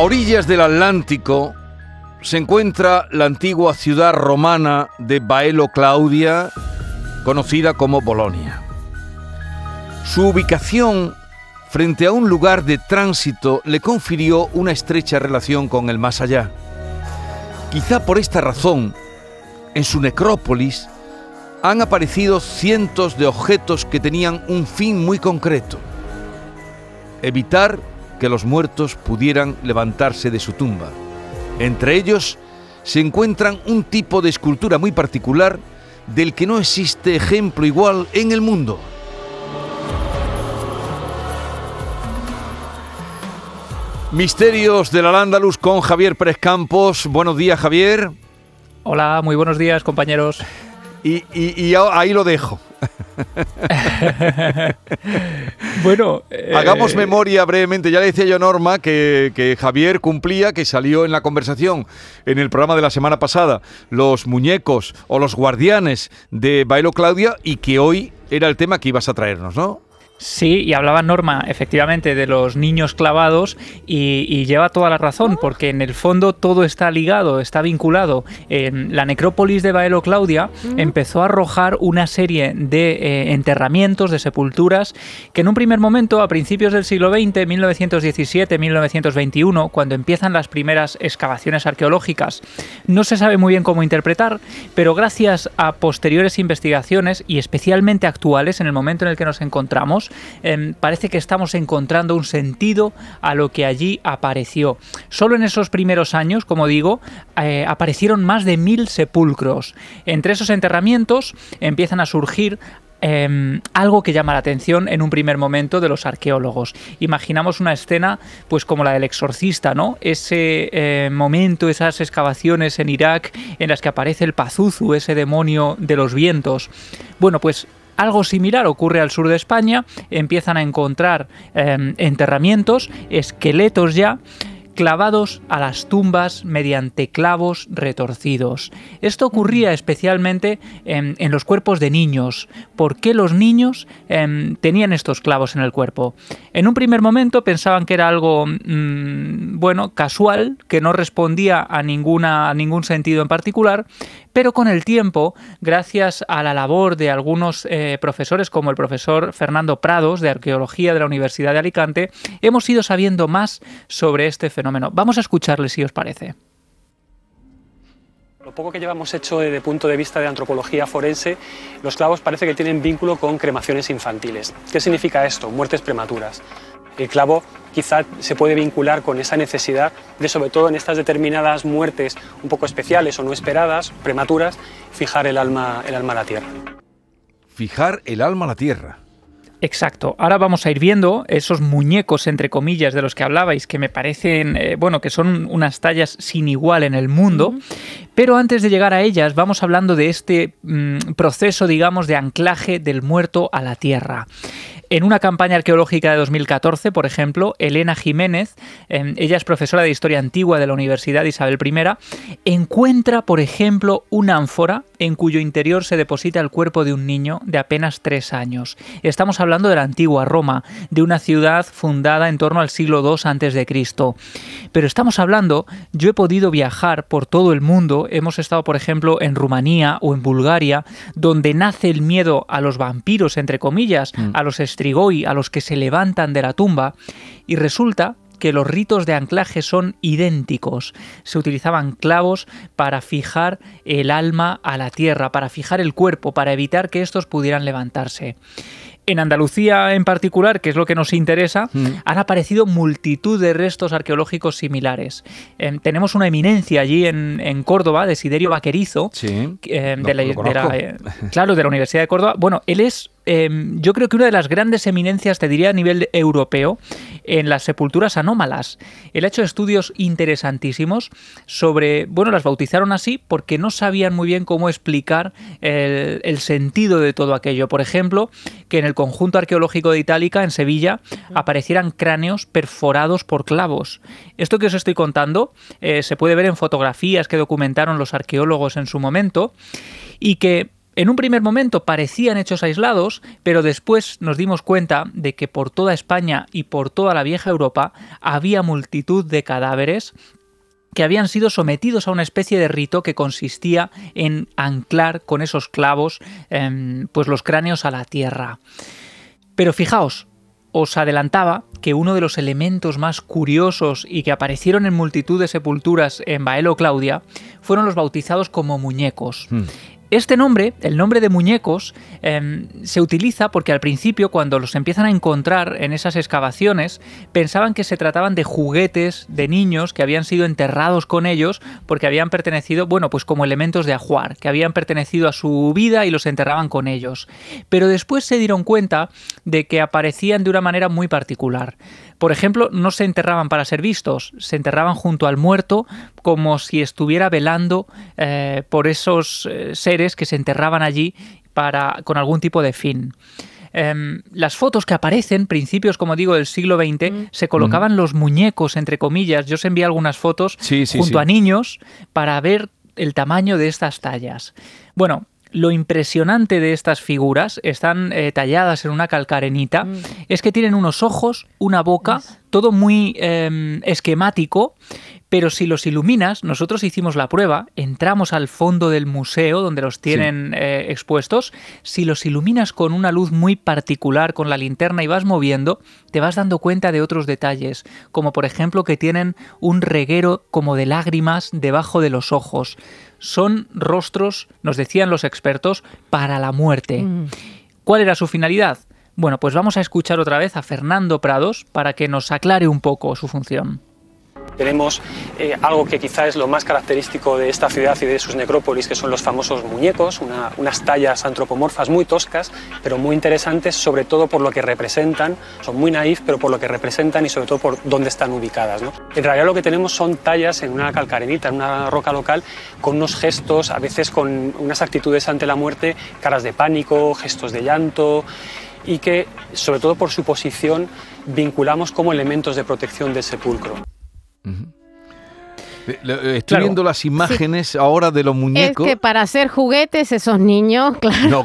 A orillas del Atlántico se encuentra la antigua ciudad romana de Baelo Claudia, conocida como Bolonia. Su ubicación frente a un lugar de tránsito le confirió una estrecha relación con el más allá. Quizá por esta razón, en su necrópolis han aparecido cientos de objetos que tenían un fin muy concreto. Evitar que los muertos pudieran levantarse de su tumba. Entre ellos se encuentran un tipo de escultura muy particular del que no existe ejemplo igual en el mundo. Misterios del Al-Ándalus con Javier Pérez Campos. Buenos días, Javier. Hola, muy buenos días, compañeros. Y, ahí lo dejo. bueno, hagamos eh, memoria brevemente. Ya le decía yo a Norma que, que, Javier cumplía, que salió en la conversación en el programa de la semana pasada, los muñecos o los guardianes de Bailo Claudia y que hoy era el tema que ibas a traernos, ¿no? Sí, y hablaba Norma efectivamente de los niños clavados y, lleva toda la razón, porque en el fondo todo está ligado, está vinculado. En la necrópolis de Baelo Claudia empezó a arrojar una serie de eh, enterramientos, de sepulturas, que en un primer momento, a principios del siglo XX, 1917-1921, cuando empiezan las primeras excavaciones arqueológicas, no se sabe muy bien cómo interpretar, pero gracias a posteriores investigaciones y especialmente actuales en el momento en el que nos encontramos, Em, parece que estamos encontrando un sentido a lo que allí apareció. Solo en esos primeros años, como digo, eh, aparecieron más de mil sepulcros. Entre esos enterramientos empiezan a surgir em, algo que llama la atención en un primer momento de los arqueólogos. Imaginamos una escena, pues como la del exorcista, ¿no? Ese eh, momento, esas excavaciones en Irak en las que aparece el Pazuzu, ese demonio de los vientos. Bueno, pues algo similar ocurre al sur de España, empiezan a encontrar em, enterramientos, esqueletos ya, clavados a las tumbas mediante clavos retorcidos. Esto ocurría especialmente en, los cuerpos de niños. ¿Por qué los niños em, tenían estos clavos en el cuerpo? En un primer momento pensaban que era algo, mm, bueno, casual, que no respondía a, ninguna, a ningún sentido en particular, pero con el tiempo, gracias a la labor de algunos eh, profesores como el profesor Fernando Prados de Arqueología de la Universidad de Alicante, hemos ido sabiendo más sobre este fenómeno. Vamos a escucharle si os parece. Lo poco que llevamos hecho desde el punto de vista de antropología forense, los clavos parece que tienen vínculo con cremaciones infantiles. ¿Qué significa esto? Muertes prematuras. El clavo quizá se puede vincular con esa necesidad de, sobre todo en estas determinadas muertes un poco especiales o no esperadas, prematuras, fijar el alma, el alma a la tierra. Fijar el alma a la tierra. Exacto. Ahora vamos a ir viendo esos muñecos, entre comillas, de los que hablabais, que me parecen, eh, bueno, que son unas tallas sin igual en el mundo. Pero antes de llegar a ellas, vamos hablando de este mm, proceso, digamos, de anclaje del muerto a la tierra. En una campaña arqueológica de 2014, por ejemplo, Elena Jiménez, em, ella es profesora de Historia Antigua de la Universidad Isabel I, encuentra, por ejemplo, una ánfora en cuyo interior se deposita el cuerpo de un niño de apenas tres años. Estamos hablando de la antigua Roma, de una ciudad fundada en torno al siglo II a.C. Pero estamos hablando, yo he podido viajar por todo el mundo, hemos estado, por ejemplo, en Rumanía o en Bulgaria, donde nace el miedo a los vampiros, entre comillas, mm. a los a los que se levantan de la tumba, y resulta que los ritos de anclaje son idénticos. Se utilizaban clavos para fijar el alma a la tierra, para fijar el cuerpo, para evitar que estos pudieran levantarse. En Andalucía en particular, que es lo que nos interesa, mm. han aparecido multitud de restos arqueológicos similares. Em, tenemos una eminencia allí en, Córdoba, de Siderio Vaquerizo, de, la, eh, claro, de la Universidad de Córdoba. Bueno, él es Em, yo creo que una de las grandes eminencias, te diría a nivel europeo, en las sepulturas anómalas. Él ha hecho estudios interesantísimos sobre, bueno, las bautizaron así porque no sabían muy bien cómo explicar el, sentido de todo aquello. Por ejemplo, que en el conjunto arqueológico de Itálica, en Sevilla, aparecieran cráneos perforados por clavos. Esto que os estoy contando eh, se puede ver en fotografías que documentaron los arqueólogos en su momento y que En un primer momento parecían hechos aislados, pero después nos dimos cuenta de que por toda España y por toda la vieja Europa había multitud de cadáveres que habían sido sometidos a una especie de rito que consistía en anclar con esos clavos em, pues los cráneos a la tierra. Pero fijaos, os adelantaba que uno de los elementos más curiosos y que aparecieron en multitud de sepulturas en Baelo Claudia fueron los bautizados como muñecos. Hmm. Este nombre, el nombre de muñecos, em, se utiliza porque al principio, cuando los empiezan a encontrar en esas excavaciones, pensaban que se trataban de juguetes de niños que habían sido enterrados con ellos porque habían pertenecido, bueno, pues como elementos de ajuar, que habían pertenecido a su vida y los enterraban con ellos. Pero después se dieron cuenta de que aparecían de una manera muy particular. Por ejemplo, no se enterraban para ser vistos, se enterraban junto al muerto como si estuviera velando eh, por esos eh, seres que se enterraban allí para, con algún tipo de fin. Em, las fotos que aparecen, principios, como digo, del siglo XX, mm. se colocaban los muñecos, entre comillas. Yo os envié algunas fotos junto a niños para ver el tamaño de estas tallas. Bueno, lo impresionante de estas figuras, están eh, talladas en una calcarenita, mm. es que tienen unos ojos, una boca, todo muy em, esquemático, pero si los iluminas, nosotros hicimos la prueba, entramos al fondo del museo donde los tienen eh, expuestos, si los iluminas con una luz muy particular, con la linterna y vas moviendo, te vas dando cuenta de otros detalles, como por ejemplo que tienen un reguero como de lágrimas debajo de los ojos. Son rostros, nos decían los expertos, para la muerte. Mm. ¿Cuál era su finalidad? Bueno, pues vamos a escuchar otra vez a Fernando Prados para que nos aclare un poco su función. Tenemos eh, algo que quizá es lo más característico de esta ciudad y de sus necrópolis, que son los famosos muñecos, unas tallas antropomorfas muy toscas, pero muy interesantes, sobre todo por lo que representan, son muy naif, pero por lo que representan y sobre todo por dónde están ubicadas. En realidad lo que tenemos son tallas en una calcarenita, en una roca local, con unos gestos, a veces con unas actitudes ante la muerte, caras de pánico, gestos de llanto, y que, sobre todo por su posición, vinculamos como elementos de protección del sepulcro. Estoy viendo las imágenes ahora de los muñecos. Es que para hacer juguetes esos niños, claro,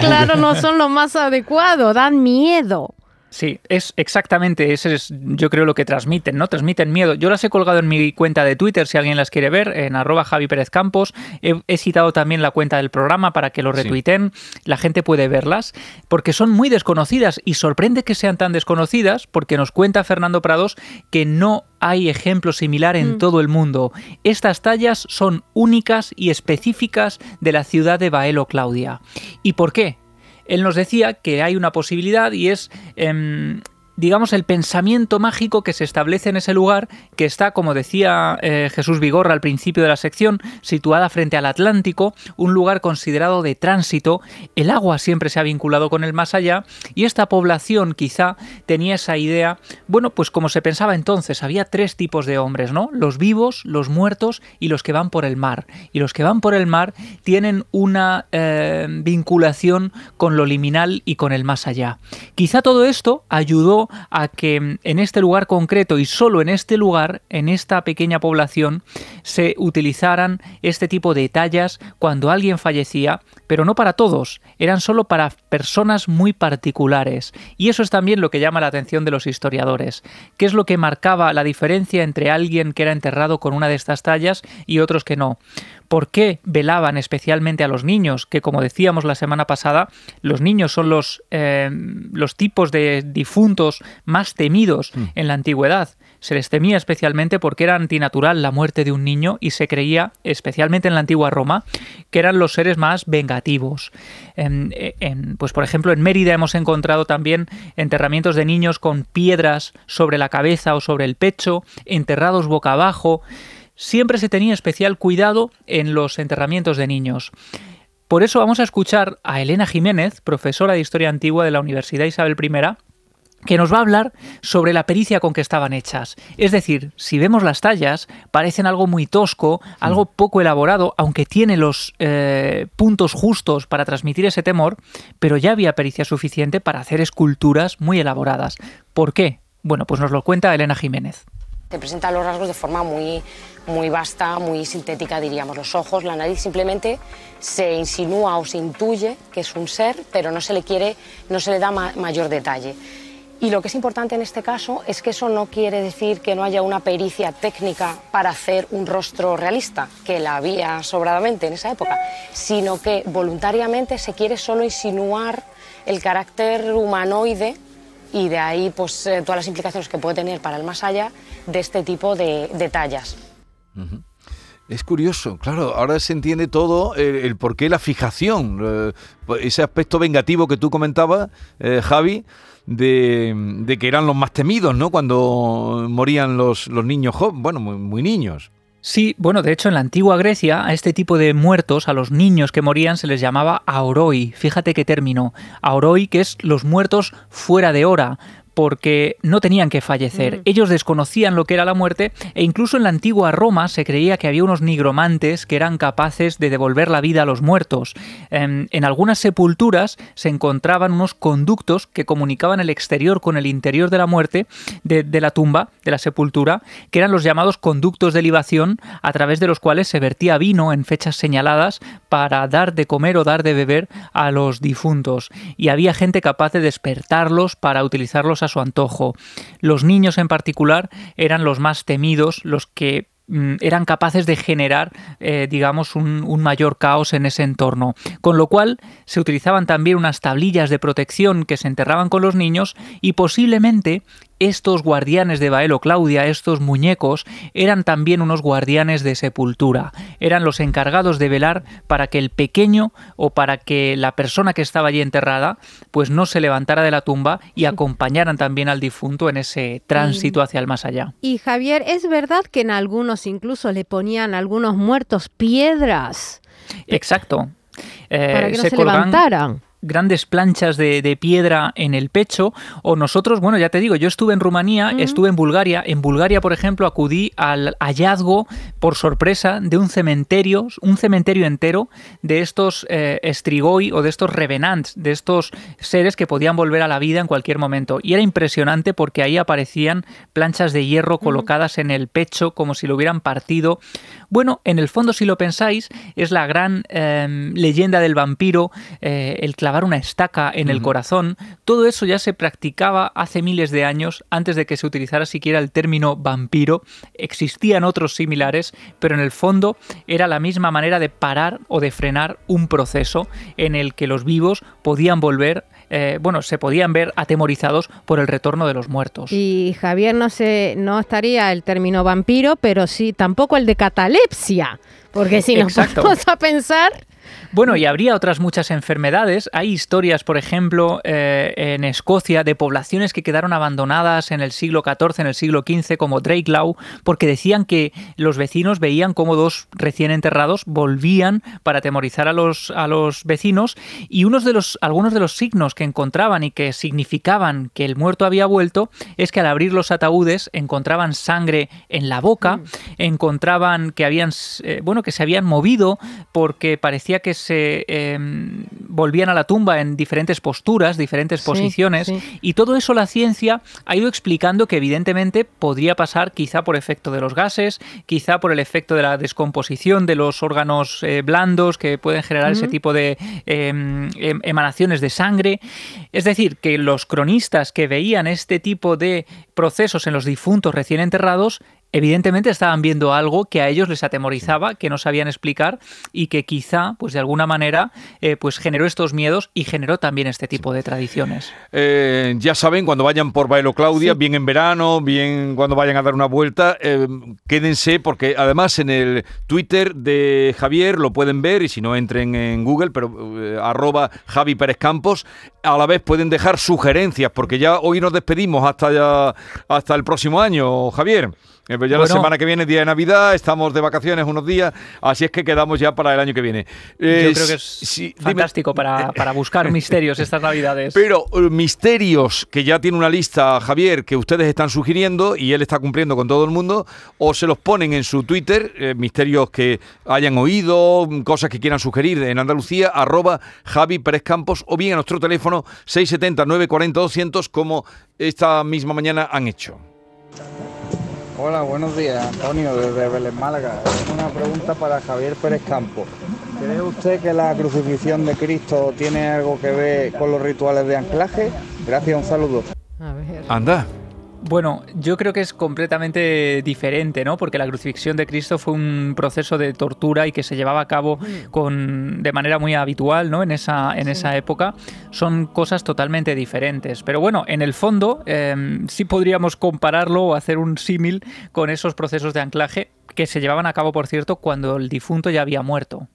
claro no son lo más adecuado, dan miedo. Sí, es exactamente, ese es yo creo lo que transmiten, ¿no? Transmiten miedo. Yo las he colgado en mi cuenta de Twitter si alguien las quiere ver, en arroba Javi Pérez Campos. He, citado también la cuenta del programa para que lo retuiten. La gente puede verlas, porque son muy desconocidas y sorprende que sean tan desconocidas, porque nos cuenta Fernando Prados que no hay ejemplo similar en mm. todo el mundo. Estas tallas son únicas y específicas de la ciudad de Baelo Claudia. ¿Y por qué? Él nos decía que hay una posibilidad y es em, digamos, el pensamiento mágico que se establece en ese lugar, que está, como decía eh, Jesús Vigorra al principio de la sección, situada frente al Atlántico, un lugar considerado de tránsito, el agua siempre se ha vinculado con el más allá, y esta población quizá tenía esa idea, bueno, pues como se pensaba entonces, había tres tipos de hombres, ¿no? Los vivos, los muertos y los que van por el mar. Y los que van por el mar tienen una eh, vinculación con lo liminal y con el más allá. Quizá todo esto ayudó a que en este lugar concreto y solo en este lugar, en esta pequeña población, se utilizaran este tipo de tallas cuando alguien fallecía, pero no para todos, eran solo para personas muy particulares. Y eso es también lo que llama la atención de los historiadores. ¿Qué es lo que marcaba la diferencia entre alguien que era enterrado con una de estas tallas y otros que no? ¿Por qué velaban especialmente a los niños? Que como decíamos la semana pasada, los niños son los, eh, los tipos de difuntos más temidos mm. en la antigüedad. Se les temía especialmente porque era antinatural la muerte de un niño y se creía, especialmente en la antigua Roma, que eran los seres más vengativos. pues por ejemplo, en Mérida hemos encontrado también enterramientos de niños con piedras sobre la cabeza o sobre el pecho, enterrados boca abajo siempre se tenía especial cuidado en los enterramientos de niños. Por eso vamos a escuchar a Elena Jiménez, profesora de Historia Antigua de la Universidad Isabel I, que nos va a hablar sobre la pericia con que estaban hechas. Es decir, si vemos las tallas, parecen algo muy tosco, algo mm. poco elaborado, aunque tiene los eh, puntos justos para transmitir ese temor, pero ya había pericia suficiente para hacer esculturas muy elaboradas. ¿Por qué? Bueno, pues nos lo cuenta Elena Jiménez. Se presentan los rasgos de forma muy, muy vasta, muy sintética, diríamos. Los ojos, la nariz, simplemente se insinúa o se intuye que es un ser, pero no se le quiere, no se le da mayor detalle. Y lo que es importante en este caso es que eso no quiere decir que no haya una pericia técnica para hacer un rostro realista, que la había sobradamente en esa época, sino que voluntariamente se quiere solo insinuar el carácter humanoide y de ahí pues eh, todas las implicaciones que puede tener para el más allá de este tipo de, tallas. Es curioso, claro, ahora se entiende todo el, por qué la fijación, eh, ese aspecto vengativo que tú comentabas, eh, Javi, de, que eran los más temidos, ¿no? Cuando morían los, los niños bueno, muy, niños. Sí, bueno, de hecho en la antigua Grecia a este tipo de muertos, a los niños que morían, se les llamaba auroi. Fíjate qué término. Auroi, que es los muertos fuera de hora porque no tenían que fallecer. Mm. Ellos desconocían lo que era la muerte e incluso en la antigua Roma se creía que había unos nigromantes que eran capaces de devolver la vida a los muertos. Em, en, algunas sepulturas se encontraban unos conductos que comunicaban el exterior con el interior de la muerte, de, la tumba, de la sepultura, que eran los llamados conductos de libación, a través de los cuales se vertía vino en fechas señaladas para dar de comer o dar de beber a los difuntos. Y había gente capaz de despertarlos para utilizarlos a su antojo. Los niños en particular eran los más temidos, los que mm, eran capaces de generar, eh, digamos, un, un, mayor caos en ese entorno. Con lo cual se utilizaban también unas tablillas de protección que se enterraban con los niños y posiblemente estos guardianes de Baelo Claudia, estos muñecos, eran también unos guardianes de sepultura. Eran los encargados de velar para que el pequeño o para que la persona que estaba allí enterrada, pues no se levantara de la tumba y acompañaran también al difunto en ese tránsito hacia el más allá. Y Javier, ¿es verdad que en algunos incluso le ponían a algunos muertos piedras? Exacto. para que no se, levantaran grandes planchas de, piedra en el pecho, o nosotros, bueno, ya te digo, yo estuve en Rumanía, estuve en Bulgaria, en Bulgaria, por ejemplo, acudí al hallazgo, por sorpresa, de un cementerio, un cementerio entero de estos eh, estrigoi o de estos revenants, de estos seres que podían volver a la vida en cualquier momento. Y era impresionante porque ahí aparecían planchas de hierro colocadas en el pecho como si lo hubieran partido. Bueno, en el fondo, si lo pensáis, es la gran em, leyenda del vampiro, eh, el una estaca en el corazón, todo eso ya se practicaba hace miles de años antes de que se utilizara siquiera el término vampiro. Existían otros similares, pero en el fondo era la misma manera de parar o de frenar un proceso en el que los vivos podían volver eh, bueno, se podían ver atemorizados por el retorno de los muertos. Y Javier no se, no estaría el término vampiro, pero sí tampoco el de catalepsia, porque si nos vamos a pensar, bueno, y habría otras muchas enfermedades. Hay historias, por ejemplo, eh, en Escocia de poblaciones que quedaron abandonadas en el siglo XIV, en el siglo XV, como Law, porque decían que los vecinos veían cómo dos recién enterrados volvían para atemorizar a los, a los vecinos y unos de los, algunos de los signos que encontraban y que significaban que el muerto había vuelto es que al abrir los ataúdes encontraban sangre en la boca, mm. encontraban que habían, eh, bueno, que se habían movido porque parecía que se em, volvían a la tumba en diferentes posturas, diferentes posiciones, y todo eso la ciencia ha ido explicando que evidentemente podría pasar quizá por efecto de los gases, quizá por el efecto de la descomposición de los órganos eh, blandos que pueden generar ese tipo de em, em, emanaciones de sangre. Es decir, que los cronistas que veían este tipo de procesos en los difuntos recién enterrados evidentemente estaban viendo algo que a ellos les atemorizaba, que no sabían explicar y que quizá, pues de alguna manera, eh, pues generó estos miedos y generó también este tipo de tradiciones. Eh, ya saben, cuando vayan por Bailo Claudia, bien en verano, bien cuando vayan a dar una vuelta, eh, quédense porque además en el Twitter de Javier lo pueden ver y si no entren en Google, pero arroba Javi Pérez Campos, a la vez pueden dejar sugerencias porque ya hoy nos despedimos hasta, ya, hasta el próximo año, Javier. Eh, pues ya la semana que viene, día de Navidad, estamos de vacaciones unos días, así es que quedamos ya para el año que viene. Yo eh, creo que es fantástico para, para, buscar misterios estas Navidades. Pero eh, misterios, que ya tiene una lista, Javier, que ustedes están sugiriendo y él está cumpliendo con todo el mundo, o se los ponen en su Twitter, misterios que hayan oído, cosas que quieran sugerir en Andalucía, arroba Javi Pérez Campos, o bien a nuestro teléfono 670 940 200, como esta misma mañana han hecho. Hola, buenos días, Antonio, desde Vélez Málaga. Una pregunta para Javier Pérez Campo. ¿Cree usted que la crucifixión de Cristo tiene algo que ver con los rituales de anclaje? Gracias, un saludo. A ver. Anda. Bueno, yo creo que es completamente diferente, ¿no? Porque la crucifixión de Cristo fue un proceso de tortura y que se llevaba a cabo mm. con, de manera muy habitual, ¿no? En esa, en esa época. Son cosas totalmente diferentes. Pero bueno, en el fondo em, sí podríamos compararlo o hacer un símil con esos procesos de anclaje que se llevaban a cabo, por cierto, cuando el difunto ya había muerto.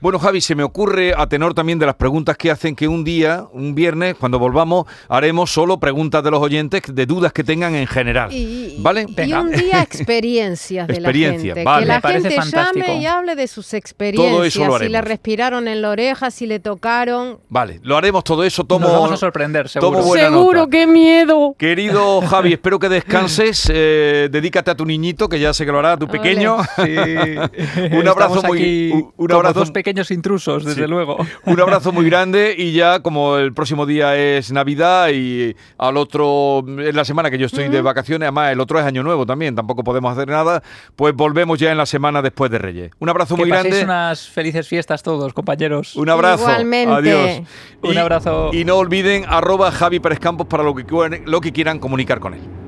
Bueno, Javi, se me ocurre, a tenor también de las preguntas que hacen, que un día, un viernes, cuando volvamos, haremos solo preguntas de los oyentes de dudas que tengan en general. ¿Vale? Y un día experiencias de la gente. Que la gente llame y hable de sus experiencias. Todo eso lo haremos. Si le respiraron en la oreja, si le tocaron. Vale, lo haremos todo eso. Tomo, Nos vamos a sorprender, seguro. seguro, qué miedo. Querido Javi, espero que descanses. Eh, dedícate a tu niñito, que ya sé que lo hará, a tu pequeño. un abrazo muy dos pequeños intrusos, desde luego. Un abrazo muy grande y ya como el próximo día es Navidad y al otro, en la semana que yo estoy de vacaciones, además el otro es Año Nuevo también, tampoco podemos hacer nada, pues volvemos ya en la semana después de Reyes. Un abrazo muy grande. unas felices fiestas todos, compañeros. Un abrazo. Igualmente. Adiós. Un abrazo. Y no olviden arroba Javi Pérez Campos para lo que, lo que quieran comunicar con él.